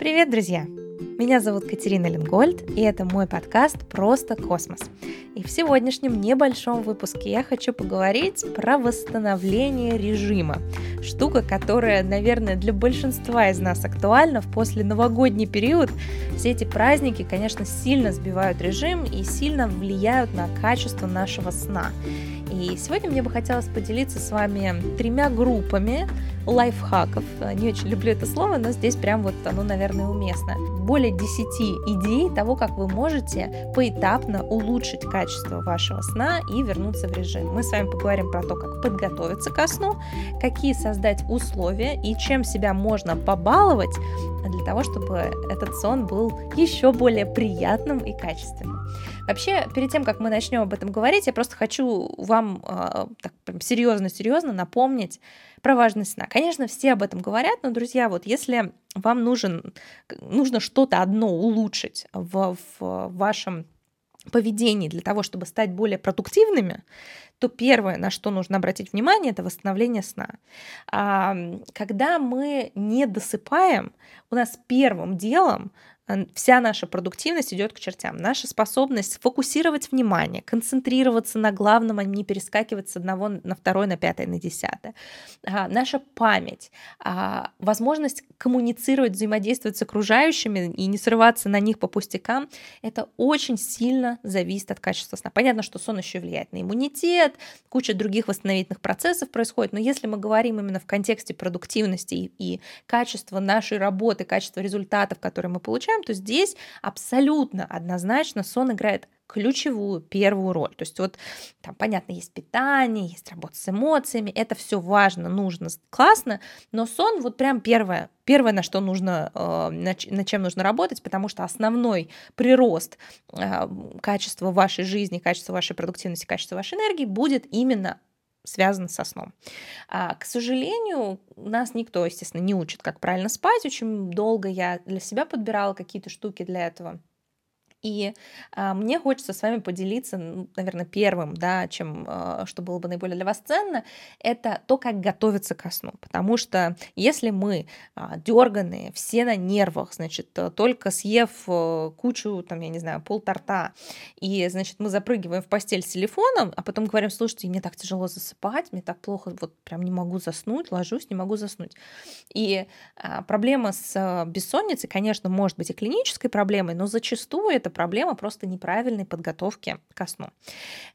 Привет, друзья! Меня зовут Катерина Ленгольд, и это мой подкаст «Просто космос». И в сегодняшнем небольшом выпуске я хочу поговорить про восстановление режима. Штука, которая, наверное, для большинства из нас актуальна в после новогодний период. Все эти праздники, конечно, сильно сбивают режим и сильно влияют на качество нашего сна. И сегодня мне бы хотелось поделиться с вами тремя группами лайфхаков. Не очень люблю это слово, но здесь прям вот оно, наверное, уместно. Более 10 идей того, как вы можете поэтапно улучшить качество вашего сна и вернуться в режим. Мы с вами поговорим про то, как подготовиться ко сну, какие создать условия и чем себя можно побаловать для того, чтобы этот сон был еще более приятным и качественным. Вообще, перед тем, как мы начнем об этом говорить, я просто хочу вам э, так прям серьезно-серьезно напомнить про важность сна. Конечно, все об этом говорят, но, друзья, вот если вам нужен, нужно что-то одно улучшить в, в вашем поведении для того, чтобы стать более продуктивными, то первое, на что нужно обратить внимание, это восстановление сна. Когда мы не досыпаем, у нас первым делом вся наша продуктивность идет к чертям. Наша способность фокусировать внимание, концентрироваться на главном, а не перескакивать с одного на второй, на пятое, на десятое. А, наша память, а, возможность коммуницировать, взаимодействовать с окружающими и не срываться на них по пустякам, это очень сильно зависит от качества сна. Понятно, что сон еще влияет на иммунитет, куча других восстановительных процессов происходит, но если мы говорим именно в контексте продуктивности и, и качества нашей работы, качества результатов, которые мы получаем, то здесь абсолютно однозначно сон играет ключевую первую роль. То есть вот там, понятно, есть питание, есть работа с эмоциями, это все важно, нужно, классно, но сон вот прям первое, первое, на что нужно, э, над чем нужно работать, потому что основной прирост э, качества вашей жизни, качества вашей продуктивности, качества вашей энергии будет именно связано со сном. А, к сожалению, нас никто, естественно, не учит, как правильно спать. Очень долго я для себя подбирала какие-то штуки для этого. И а, мне хочется с вами поделиться, наверное, первым, да, чем, а, что было бы наиболее для вас ценно, это то, как готовиться ко сну. Потому что если мы а, дерганые, все на нервах, значит, только съев а, кучу, там, я не знаю, пол торта, и, значит, мы запрыгиваем в постель с телефоном, а потом говорим, слушайте, мне так тяжело засыпать, мне так плохо, вот прям не могу заснуть, ложусь, не могу заснуть. И а, проблема с а, бессонницей, конечно, может быть и клинической проблемой, но зачастую это это проблема просто неправильной подготовки ко сну.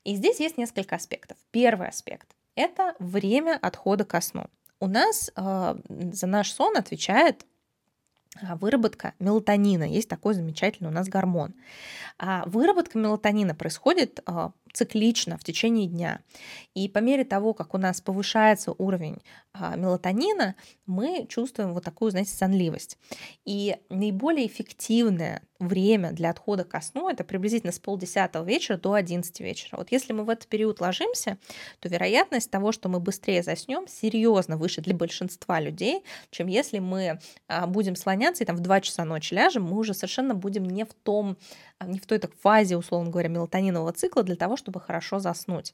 И здесь есть несколько аспектов. Первый аспект – это время отхода ко сну. У нас э, за наш сон отвечает а, выработка мелатонина. Есть такой замечательный у нас гормон. А выработка мелатонина происходит а, циклично в течение дня. И по мере того, как у нас повышается уровень а, мелатонина, мы чувствуем вот такую, знаете, сонливость. И наиболее эффективное время для отхода ко сну это приблизительно с полдесятого вечера до 11 вечера. Вот если мы в этот период ложимся, то вероятность того, что мы быстрее заснем, серьезно выше для большинства людей, чем если мы а, будем слоняться и там в 2 часа ночи ляжем, мы уже совершенно будем не в том, не в той так фазе, условно говоря, мелатонинового цикла для того, чтобы хорошо заснуть.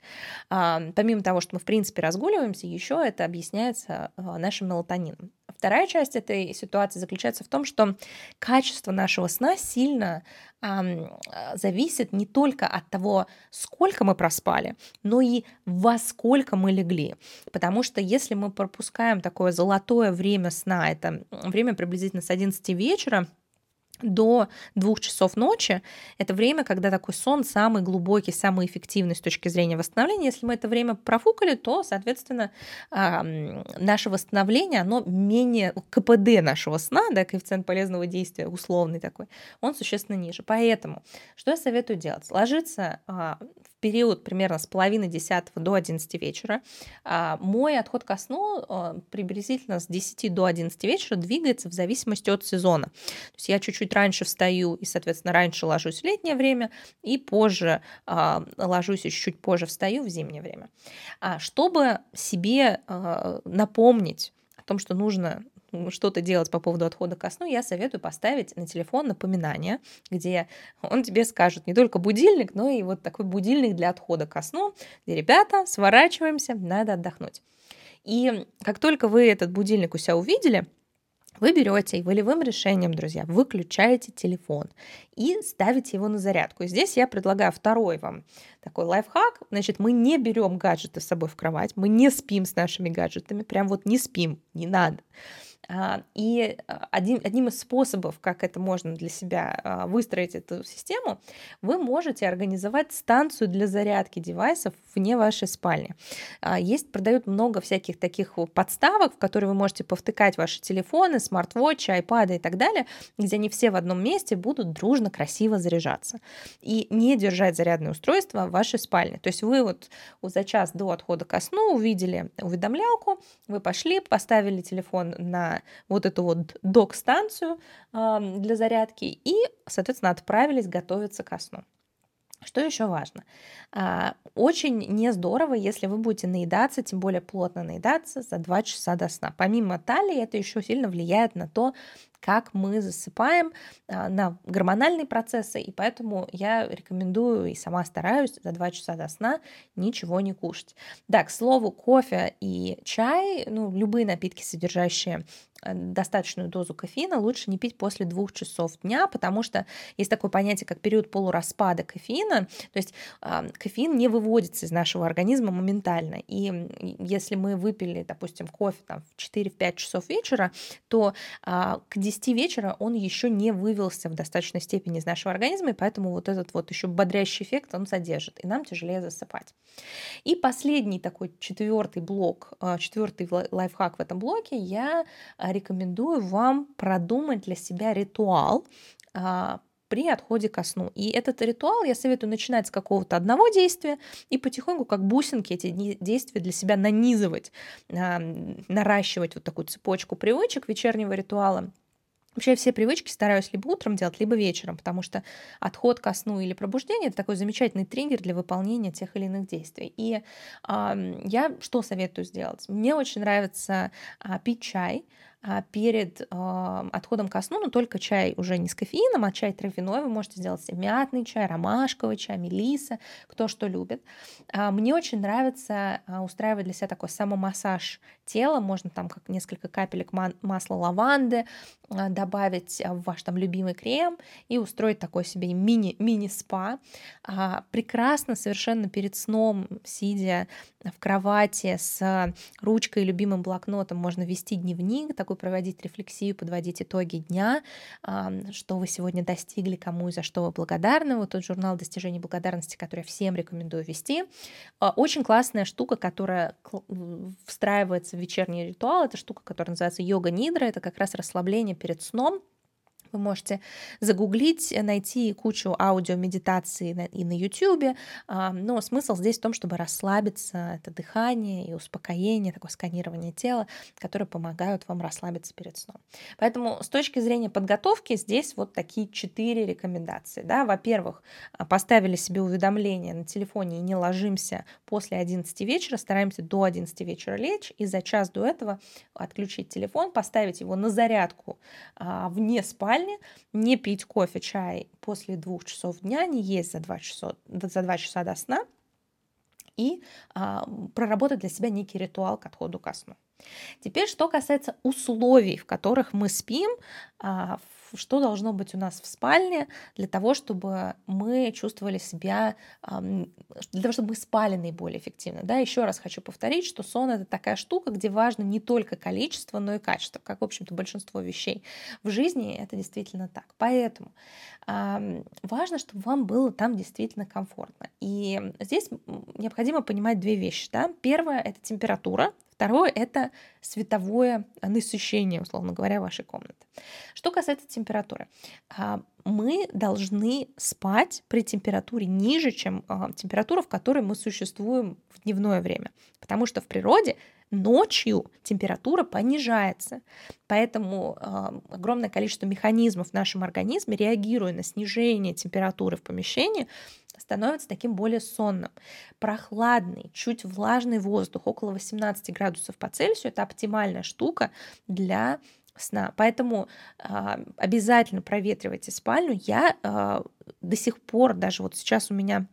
Помимо того, что мы в принципе разгуливаемся, еще это объясняется а, нашим мелатонином. Вторая часть этой ситуации заключается в том, что качество нашего сна сильно э, зависит не только от того, сколько мы проспали, но и во сколько мы легли. Потому что если мы пропускаем такое золотое время сна, это время приблизительно с 11 вечера, до двух часов ночи это время, когда такой сон самый глубокий, самый эффективный с точки зрения восстановления. Если мы это время профукали, то, соответственно, наше восстановление, оно менее КПД нашего сна, да, коэффициент полезного действия условный такой, он существенно ниже. Поэтому что я советую делать? Ложиться а, период примерно с половины десятого до 11 вечера. А, мой отход ко сну а, приблизительно с 10 до 11 вечера двигается в зависимости от сезона. То есть я чуть-чуть чуть раньше встаю и, соответственно, раньше ложусь в летнее время и позже э, ложусь и чуть позже встаю в зимнее время. А, чтобы себе напомнить о том, что нужно что-то делать по поводу отхода ко сну, я советую поставить на телефон напоминание, где он тебе скажет не только будильник, но и вот такой будильник для отхода ко сну, где, ребята, сворачиваемся, надо отдохнуть. И как только вы этот будильник у себя увидели, Вы берете и волевым решением, друзья, выключаете телефон и ставите его на зарядку. И здесь я предлагаю второй вам такой лайфхак. Значит, мы не берем гаджеты с собой в кровать, мы не спим с нашими гаджетами, прям вот не спим, не надо. А, и а, один, одним из способов, как это можно для себя а, выстроить эту систему, вы можете организовать станцию для зарядки девайсов вне вашей спальни. Есть, продают много всяких таких подставок, в которые вы можете повтыкать ваши телефоны, смарт-вотчи, айпады и так далее, где они все в одном месте будут дружно, красиво заряжаться. И не держать зарядное устройство в вашей спальне. То есть вы вот за час до отхода ко сну увидели уведомлялку, вы пошли, поставили телефон на вот эту вот док-станцию для зарядки и, соответственно, отправились готовиться ко сну. Что еще важно? А, очень не здорово, если вы будете наедаться, тем более плотно наедаться за 2 часа до сна. Помимо талии, это еще сильно влияет на то, как мы засыпаем, а, на гормональные процессы, и поэтому я рекомендую и сама стараюсь за 2 часа до сна ничего не кушать. Да, к слову, кофе и чай, ну, любые напитки, содержащие э, достаточную дозу кофеина лучше не пить после двух часов дня, потому что есть такое понятие, как период полураспада кофеина, то есть э, кофеин не выводится из нашего организма моментально, и если мы выпили, допустим, кофе там, в 4-5 часов вечера, то э, к 10 10 вечера он еще не вывелся в достаточной степени из нашего организма, и поэтому вот этот вот еще бодрящий эффект он содержит, и нам тяжелее засыпать. И последний такой четвертый блок, а, четвертый лайфхак в этом блоке, я а, рекомендую вам продумать для себя ритуал, а, при отходе ко сну. И этот ритуал я советую начинать с какого-то одного действия и потихоньку, как бусинки, эти действия для себя нанизывать, наращивать вот такую цепочку привычек вечернего ритуала Вообще все привычки стараюсь либо утром делать, либо вечером, потому что отход ко сну или пробуждение это такой замечательный триггер для выполнения тех или иных действий. И э, я что советую сделать? Мне очень нравится э, пить чай, перед э, отходом ко сну, но только чай уже не с кофеином, а чай травяной. Вы можете сделать себе мятный чай, ромашковый чай, мелиса, кто что любит. А, мне очень нравится а, устраивать для себя такой самомассаж тела. Можно там как несколько капелек масла лаванды добавить в ваш там любимый крем и устроить такой себе мини, мини-спа. Прекрасно совершенно перед сном, сидя в кровати с ручкой и любимым блокнотом, можно вести дневник, такой такую проводить рефлексию, подводить итоги дня, что вы сегодня достигли, кому и за что вы благодарны. Вот тот журнал достижений благодарности, который я всем рекомендую вести. А, очень классная штука, которая встраивается в вечерний ритуал, это штука, которая называется йога-нидра, это как раз расслабление перед сном, вы можете загуглить, найти кучу аудиомедитаций и на YouTube, но смысл здесь в том, чтобы расслабиться, это дыхание и успокоение, такое сканирование тела, которые помогают вам расслабиться перед сном. Поэтому с точки зрения подготовки здесь вот такие четыре рекомендации. Да? Во-первых, а, поставили себе уведомление на телефоне и не ложимся после 11 вечера, стараемся до 11 вечера лечь и за час до этого отключить телефон, поставить его на зарядку а, вне спальни, спальне, не пить кофе, чай после двух часов дня, не есть за два часа, за два часа до сна и а, проработать для себя некий ритуал к отходу ко сну. Теперь, что касается условий, в которых мы спим, а, что должно быть у нас в спальне для того, чтобы мы чувствовали себя, для того, чтобы мы спали наиболее эффективно. Да, еще раз хочу повторить, что сон это такая штука, где важно не только количество, но и качество, как, в общем-то, большинство вещей в жизни, это действительно так. Поэтому важно, чтобы вам было там действительно комфортно. И здесь необходимо понимать две вещи. Да? Первое — это температура, Второе — это световое насыщение, условно говоря, вашей комнаты. Что касается температуры, а, мы должны спать при температуре ниже, чем а, температура, в которой мы существуем в дневное время. Потому что в природе ночью температура понижается. Поэтому э, огромное количество механизмов в нашем организме, реагируя на снижение температуры в помещении, становится таким более сонным. Прохладный, чуть влажный воздух, около 18 градусов по Цельсию, это оптимальная штука для сна. Поэтому э, обязательно проветривайте спальню. Я э, до сих пор, даже вот сейчас у меня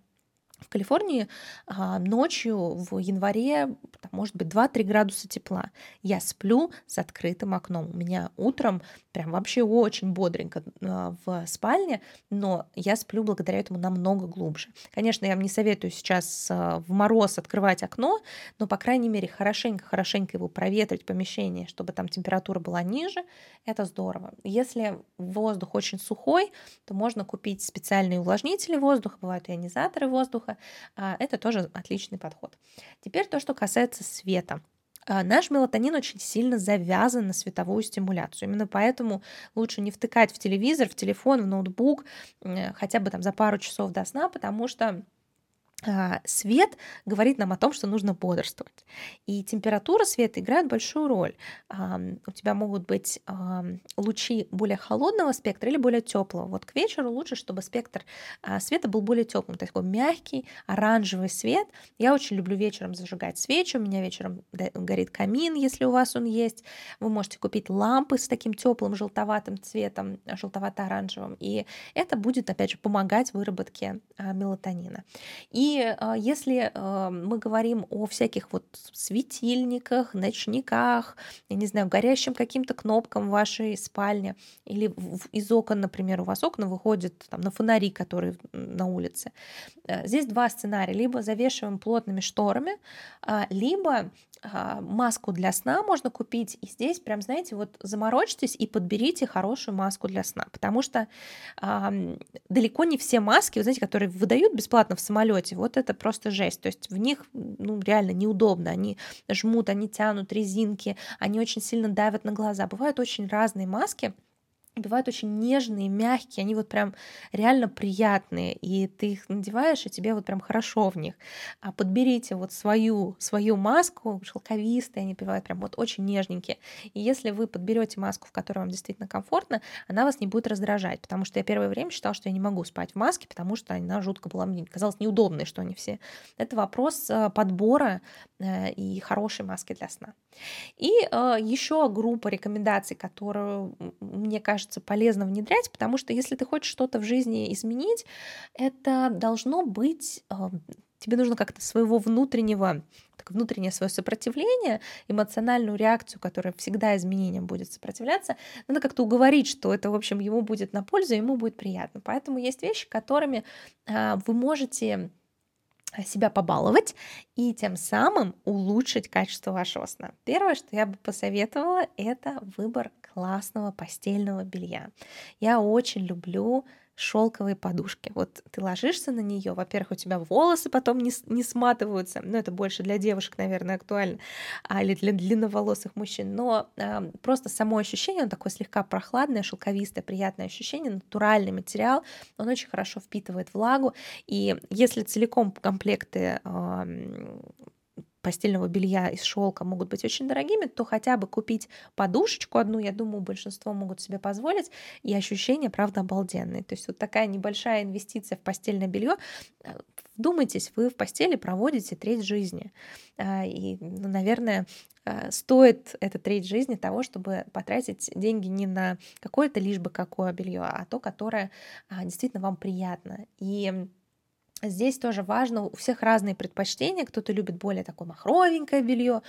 В Калифорнии а, ночью в январе, может быть, 2-3 градуса тепла. Я сплю с открытым окном. У меня утром прям вообще очень бодренько а, в спальне, но я сплю благодаря этому намного глубже. Конечно, я вам не советую сейчас а, в мороз открывать окно, но, по крайней мере, хорошенько-хорошенько его проветрить помещение, чтобы там температура была ниже, это здорово. Если воздух очень сухой, то можно купить специальные увлажнители воздуха, бывают ионизаторы воздуха, а, это тоже отличный подход. Теперь то, что касается света. А, наш мелатонин очень сильно завязан на световую стимуляцию. Именно поэтому лучше не втыкать в телевизор, в телефон, в ноутбук хотя бы там за пару часов до сна, потому что свет говорит нам о том, что нужно бодрствовать. И температура света играет большую роль. У тебя могут быть лучи более холодного спектра или более теплого. Вот к вечеру лучше, чтобы спектр а, света был более теплым, то есть такой мягкий оранжевый свет. Я очень люблю вечером зажигать свечи. У меня вечером горит камин, если у вас он есть. Вы можете купить лампы с таким теплым желтоватым цветом, желтовато-оранжевым. И это будет, опять же, помогать выработке а, мелатонина. И а, если а, мы говорим о всяких вот светильниках, ночниках, я не знаю, горящим каким-то кнопкам в вашей спальне, или из окон, например, у вас окна выходят там, на фонари, которые на улице. Э, здесь два сценария. Либо завешиваем плотными шторами, а, либо маску для сна можно купить. И здесь прям, знаете, вот заморочьтесь и подберите хорошую маску для сна. Потому что а, далеко не все маски, вы знаете, которые выдают бесплатно в самолете, вот это просто жесть. То есть в них ну, реально неудобно. Они жмут, они тянут резинки, они очень сильно давят на глаза. Бывают очень разные маски бывают очень нежные, мягкие, они вот прям реально приятные, и ты их надеваешь, и тебе вот прям хорошо в них. А подберите вот свою, свою маску, шелковистые, они бывают прям вот очень нежненькие. И если вы подберете маску, в которой вам действительно комфортно, она вас не будет раздражать, потому что я первое время считала, что я не могу спать в маске, потому что она жутко была, мне казалось неудобной, что они все. Это вопрос э, подбора э, и хорошей маски для сна. И э, еще группа рекомендаций, которую, мне кажется, кажется, полезно внедрять, потому что если ты хочешь что-то в жизни изменить, это должно быть тебе нужно как-то своего внутреннего, так, внутреннее свое сопротивление, эмоциональную реакцию, которая всегда изменениям будет сопротивляться, надо как-то уговорить, что это, в общем, ему будет на пользу, ему будет приятно. Поэтому есть вещи, которыми а, вы можете себя побаловать и тем самым улучшить качество вашего сна. Первое, что я бы посоветовала, это выбор классного постельного белья. Я очень люблю шелковые подушки. Вот ты ложишься на нее, во-первых, у тебя волосы потом не, не сматываются, ну это больше для девушек, наверное, актуально, а, или для длинноволосых мужчин, но э, просто само ощущение, он такое слегка прохладное, шелковистое, приятное ощущение, натуральный материал, он очень хорошо впитывает влагу, и если целиком комплекты э, постельного белья из шелка могут быть очень дорогими, то хотя бы купить подушечку одну, я думаю, большинство могут себе позволить, и ощущения, правда, обалденные. То есть вот такая небольшая инвестиция в постельное белье, э, вдумайтесь, вы в постели проводите треть жизни. А, и, ну, наверное, э, стоит эта треть жизни того, чтобы потратить деньги не на какое-то лишь бы какое белье, а то, которое а, действительно вам приятно. И Здесь тоже важно, у всех разные предпочтения. Кто-то любит более такое махровенькое белье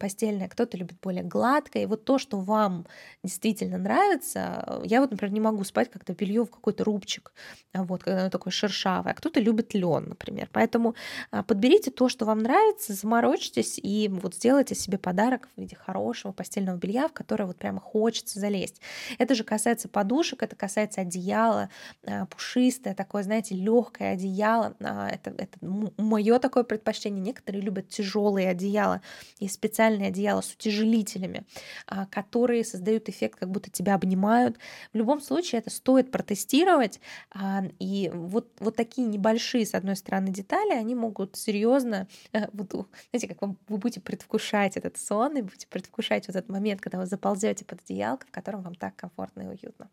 постельное, кто-то любит более гладкое. И вот то, что вам действительно нравится, я вот, например, не могу спать, когда белье в какой-то рубчик, вот, когда оно такое шершавое, а кто-то любит лен, например. Поэтому а, подберите то, что вам нравится, заморочьтесь и вот сделайте себе подарок в виде хорошего постельного белья, в которое вот прямо хочется залезть. Это же касается подушек, это касается одеяла, а, пушистое такое, знаете, легкое одеяло, одеяло. А, это, это мое такое предпочтение. Некоторые любят тяжелые одеяла. и специальные одеяла с утяжелителями, а, которые создают эффект, как будто тебя обнимают. В любом случае это стоит протестировать. А, и вот, вот такие небольшие, с одной стороны, детали, они могут серьезно, э, вот, знаете, как вам, вы будете предвкушать этот сон и будете предвкушать вот этот момент, когда вы заползете под одеялко, в котором вам так комфортно и уютно.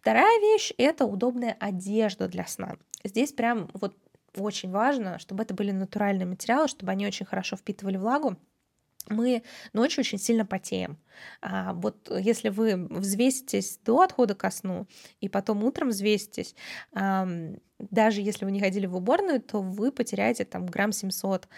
Вторая вещь — это удобная одежда для сна. Здесь прям вот очень важно, чтобы это были натуральные материалы, чтобы они очень хорошо впитывали влагу. Мы ночью очень сильно потеем. А вот если вы взвеситесь до отхода ко сну и потом утром взвеситесь, даже если вы не ходили в уборную, то вы потеряете там грамм 700.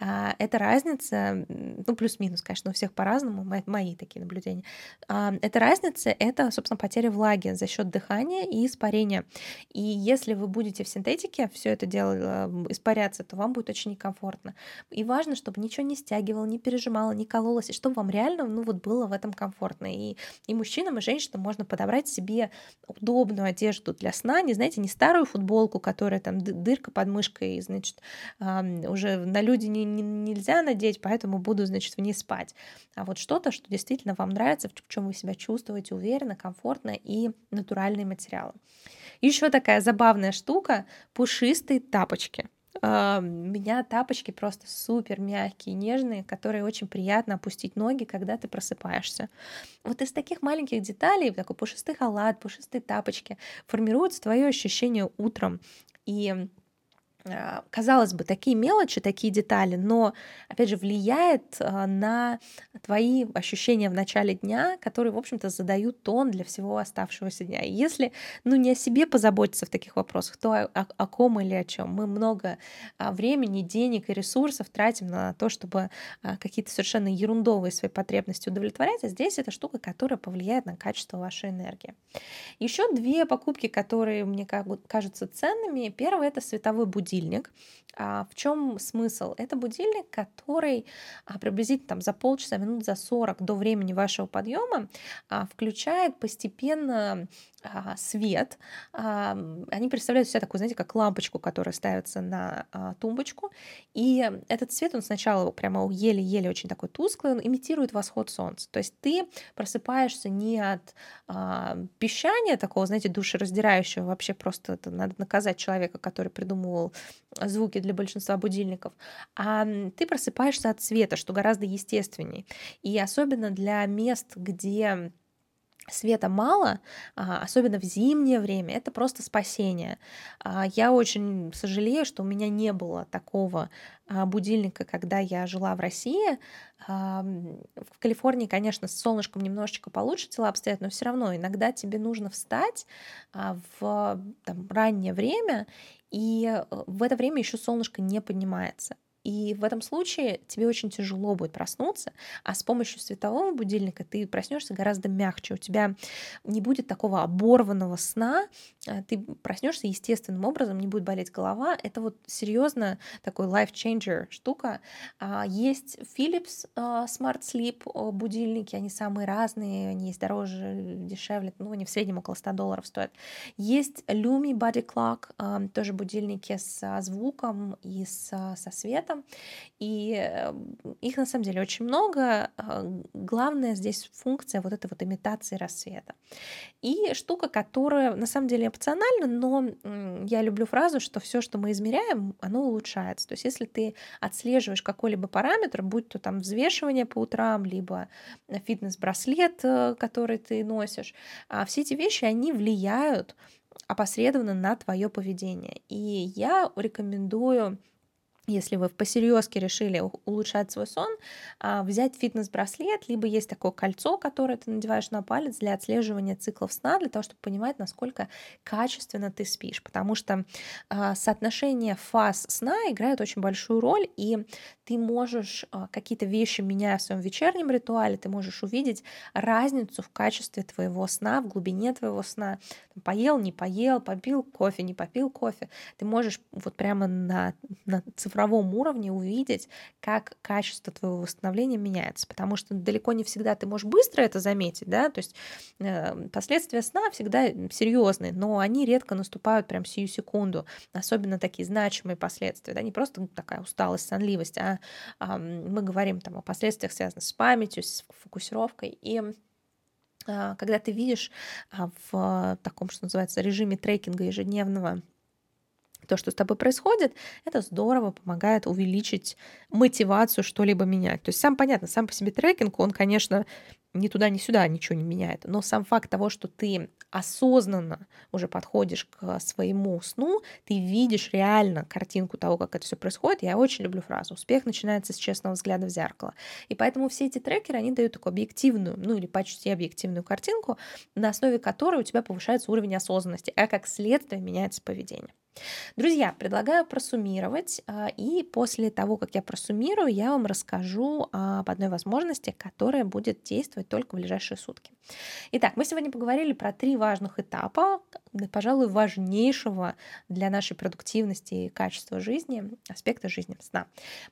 А, это разница, ну, плюс-минус, конечно, у всех по-разному, мои такие наблюдения. А, это разница, это, собственно, потеря влаги за счет дыхания и испарения. И если вы будете в синтетике все это дело испаряться, то вам будет очень некомфортно. И важно, чтобы ничего не стягивало, не пережимало, не кололось, и чтобы вам реально, ну, вот было в этом комфортно. И, и мужчинам, и женщинам можно подобрать себе удобную одежду для сна, не знаете, не старую футболку, которая там дырка под мышкой, значит, уже на люди не, не, нельзя надеть, поэтому буду, значит, в ней спать. А вот что-то, что действительно вам нравится, в чем вы себя чувствуете уверенно, комфортно и натуральные материалы. Еще такая забавная штука — пушистые тапочки. Uh, у меня тапочки просто супер мягкие, нежные, которые очень приятно опустить ноги, когда ты просыпаешься. Вот из таких маленьких деталей, такой пушистый халат, пушистые тапочки, формируется твое ощущение утром. И а, казалось бы, такие мелочи, такие детали, но, опять же, влияет а, на твои ощущения в начале дня, которые, в общем-то, задают тон для всего оставшегося дня. И если, ну, не о себе позаботиться в таких вопросах, то о, о, ком или о чем. Мы много а, времени, денег и ресурсов тратим на то, чтобы какие-то совершенно ерундовые свои потребности удовлетворять, а здесь это штука, которая повлияет на качество вашей энергии. Еще две покупки, которые мне кажутся ценными. Первое — это световой будильник будильник. А в чем смысл? Это будильник, который а, приблизительно там, за полчаса, минут за 40 до времени вашего подъема а, включает постепенно а, свет. Они представляют себя такую, знаете, как лампочку, которая ставится на тумбочку. И этот свет, он сначала прямо еле-еле очень такой тусклый, он имитирует восход солнца. То есть ты просыпаешься не от пищания такого, знаете, душераздирающего, вообще просто это надо наказать человека, который придумывал звуки для большинства будильников, а ты просыпаешься от света, что гораздо естественней. И особенно для мест, где света мало, а, особенно в зимнее время, это просто спасение. А, я очень сожалею, что у меня не было такого а, будильника, когда я жила в России. В Калифорнии, конечно, с солнышком немножечко получше дела обстоят, но все равно иногда тебе нужно встать в там, раннее время, и э, в это время еще солнышко не поднимается. И в этом случае тебе очень тяжело будет проснуться, а с помощью светового будильника ты проснешься гораздо мягче. У тебя не будет такого оборванного сна, а ты проснешься естественным образом, не будет болеть голова. Это вот серьезно такой life changer штука. А, есть Philips а, Smart Sleep будильники, они самые разные, они есть дороже, дешевле, ну, они в среднем около 100 долларов стоят. Есть Lumi Body Clock, тоже будильники с звуком и со светом, светом. И э, их на самом деле очень много. А, главная здесь функция вот этой вот имитации рассвета. И штука, которая на самом деле опциональна, но я люблю фразу, что все, что мы измеряем, оно улучшается. То есть если ты отслеживаешь какой-либо параметр, будь то там взвешивание по утрам, либо фитнес-браслет, э, который ты носишь, а все эти вещи, они влияют опосредованно на твое поведение. И я рекомендую если вы посерьезке решили улучшать свой сон, а, взять фитнес-браслет, либо есть такое кольцо, которое ты надеваешь на палец для отслеживания циклов сна, для того, чтобы понимать, насколько качественно ты спишь. Потому что а, соотношение фаз сна играет очень большую роль, и ты можешь а, какие-то вещи, меняя в своем вечернем ритуале, ты можешь увидеть разницу в качестве твоего сна, в глубине твоего сна. Поел, не поел, попил кофе, не попил кофе. Ты можешь вот прямо на, на цифровом уровне увидеть, как качество твоего восстановления меняется, потому что далеко не всегда ты можешь быстро это заметить, да, то есть э, последствия сна всегда серьезные, но они редко наступают прям сию секунду, особенно такие значимые последствия, да, не просто такая усталость, сонливость, а, а мы говорим там о последствиях, связанных с памятью, с фокусировкой, и а, когда ты видишь а, в таком, что называется, режиме трекинга ежедневного то, что с тобой происходит, это здорово помогает увеличить мотивацию что-либо менять. То есть сам понятно, сам по себе трекинг, он, конечно, ни туда, ни сюда ничего не меняет. Но сам факт того, что ты осознанно уже подходишь к своему сну, ты видишь реально картинку того, как это все происходит. Я очень люблю фразу «Успех начинается с честного взгляда в зеркало». И поэтому все эти трекеры, они дают такую объективную, ну или почти объективную картинку, на основе которой у тебя повышается уровень осознанности, а как следствие меняется поведение. Друзья, предлагаю просуммировать, а, и после того, как я просуммирую, я вам расскажу об одной возможности, которая будет действовать только в ближайшие сутки. Итак, мы сегодня поговорили про три важных этапа, пожалуй, важнейшего для нашей продуктивности и качества жизни, аспекта жизни сна.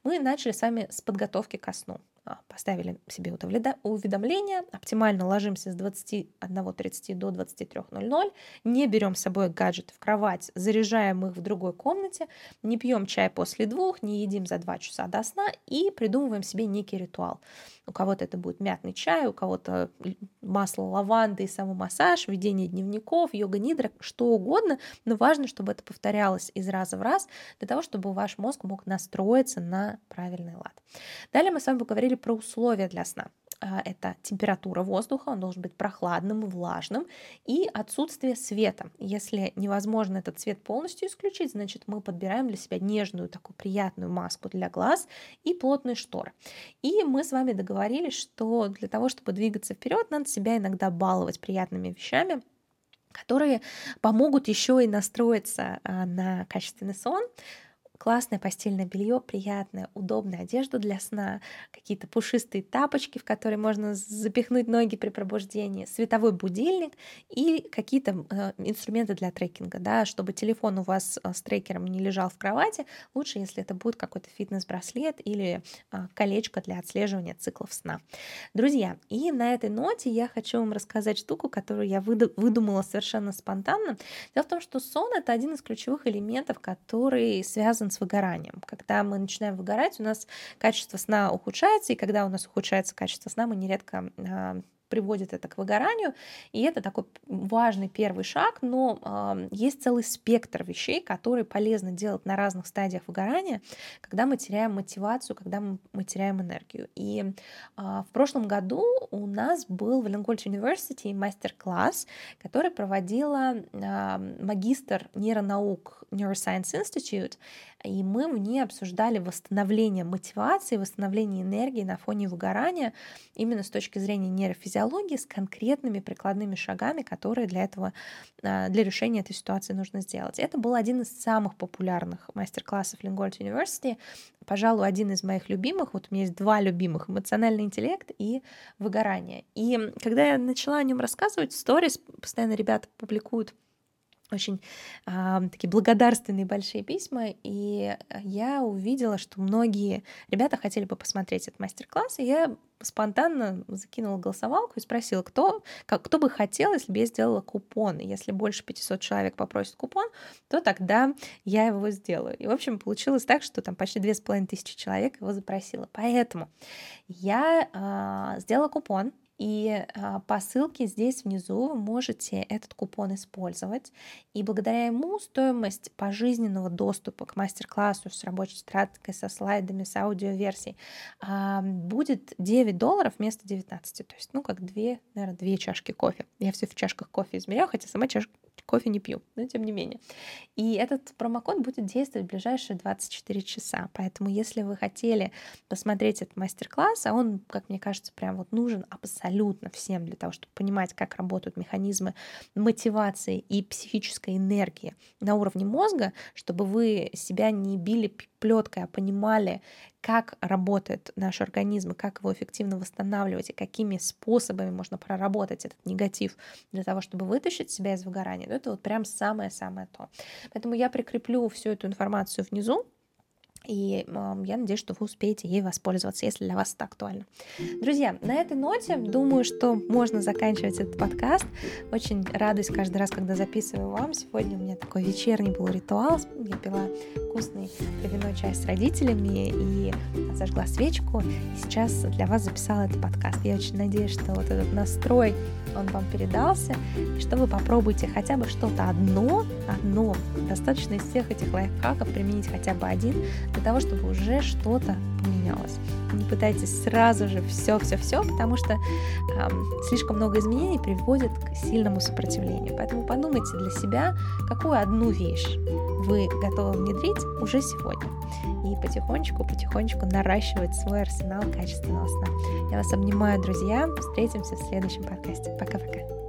Мы начали с вами с подготовки ко сну. А, поставили себе уведомление, оптимально ложимся с 21.30 до 23.00, не берем с собой гаджеты в кровать, заряжаем их в другой комнате, не пьем чай после двух, не едим за два часа до сна и придумываем себе некий ритуал. У кого-то это будет мятный чай, у кого-то масло лаванды и самомассаж, ведение дневников, йога-нидра, что угодно, но важно, чтобы это повторялось из раза в раз, для того, чтобы ваш мозг мог настроиться на правильный лад. Далее мы с вами поговорили про условия для сна. А, это температура воздуха, он должен быть прохладным, влажным, и отсутствие света. Если невозможно этот цвет полностью исключить, значит мы подбираем для себя нежную такую приятную маску для глаз и плотные шторы. И мы с вами договорились, что для того, чтобы двигаться вперед, надо себя иногда баловать приятными вещами, которые помогут еще и настроиться а, на качественный сон, классное постельное белье, приятная, удобная одежда для сна, какие-то пушистые тапочки, в которые можно запихнуть ноги при пробуждении, световой будильник и какие-то э, инструменты для трекинга, да, чтобы телефон у вас э, с трекером не лежал в кровати, лучше, если это будет какой-то фитнес-браслет или э, колечко для отслеживания циклов сна. Друзья, и на этой ноте я хочу вам рассказать штуку, которую я выдумала совершенно спонтанно. Дело в том, что сон — это один из ключевых элементов, который связан с выгоранием. Когда мы начинаем выгорать, у нас качество сна ухудшается, и когда у нас ухудшается качество сна, мы нередко а, приводит это к выгоранию, и это такой важный первый шаг, но э, есть целый спектр вещей, которые полезно делать на разных стадиях выгорания, когда мы теряем мотивацию, когда мы, мы теряем энергию. И э, в прошлом году у нас был в Ленгольд University мастер-класс, который проводила э, магистр нейронаук Neuroscience Institute, и мы в ней обсуждали восстановление мотивации, восстановление энергии на фоне выгорания именно с точки зрения нейрофизиологии с конкретными прикладными шагами, которые для этого, а, для решения этой ситуации нужно сделать. Это был один из самых популярных мастер-классов Лингольд University, пожалуй, один из моих любимых. Вот у меня есть два любимых — эмоциональный интеллект и выгорание. И когда я начала о нем рассказывать, в сторис постоянно ребята публикуют очень э, такие благодарственные большие письма, и я увидела, что многие ребята хотели бы посмотреть этот мастер-класс, и я спонтанно закинула голосовалку и спросила, кто, как, кто бы хотел, если бы я сделала купон. Если больше 500 человек попросит купон, то тогда я его сделаю. И, в общем, получилось так, что там почти 2500 человек его запросило. Поэтому я э, сделала купон, и а, по ссылке здесь внизу вы можете этот купон использовать. И благодаря ему стоимость пожизненного доступа к мастер-классу с рабочей тетрадкой, со слайдами, с аудиоверсией а, будет 9 долларов вместо 19. То есть, ну, как две, наверное, две чашки кофе. Я все в чашках кофе измеряю, хотя сама чашка кофе не пью, но тем не менее. И этот промокод будет действовать в ближайшие 24 часа. Поэтому, если вы хотели посмотреть этот мастер-класс, а он, как мне кажется, прям вот нужен абсолютно всем для того, чтобы понимать, как работают механизмы мотивации и психической энергии на уровне мозга, чтобы вы себя не били плеткой, а понимали, как работает наш организм, и как его эффективно восстанавливать, и какими способами можно проработать этот негатив для того, чтобы вытащить себя из выгорания, это вот прям самое-самое то. Поэтому я прикреплю всю эту информацию внизу, и э, я надеюсь, что вы успеете ей воспользоваться, если для вас это актуально. Друзья, на этой ноте думаю, что можно заканчивать этот подкаст. Очень радуюсь каждый раз, когда записываю вам. Сегодня у меня такой вечерний был ритуал. Я пила вкусный травяной чай с родителями и зажгла свечку. И сейчас для вас записала этот подкаст. Я очень надеюсь, что вот этот настрой, он вам передался, и что вы попробуете хотя бы что-то одно, одно, достаточно из всех этих лайфхаков применить хотя бы один, для того, чтобы уже что-то поменялось. Не пытайтесь сразу же все-все-все, потому что эм, слишком много изменений приводит к сильному сопротивлению. Поэтому подумайте для себя, какую одну вещь вы готовы внедрить уже сегодня. И потихонечку-потихонечку наращивать свой арсенал качественного сна. Я вас обнимаю, друзья. Встретимся в следующем подкасте. Пока-пока.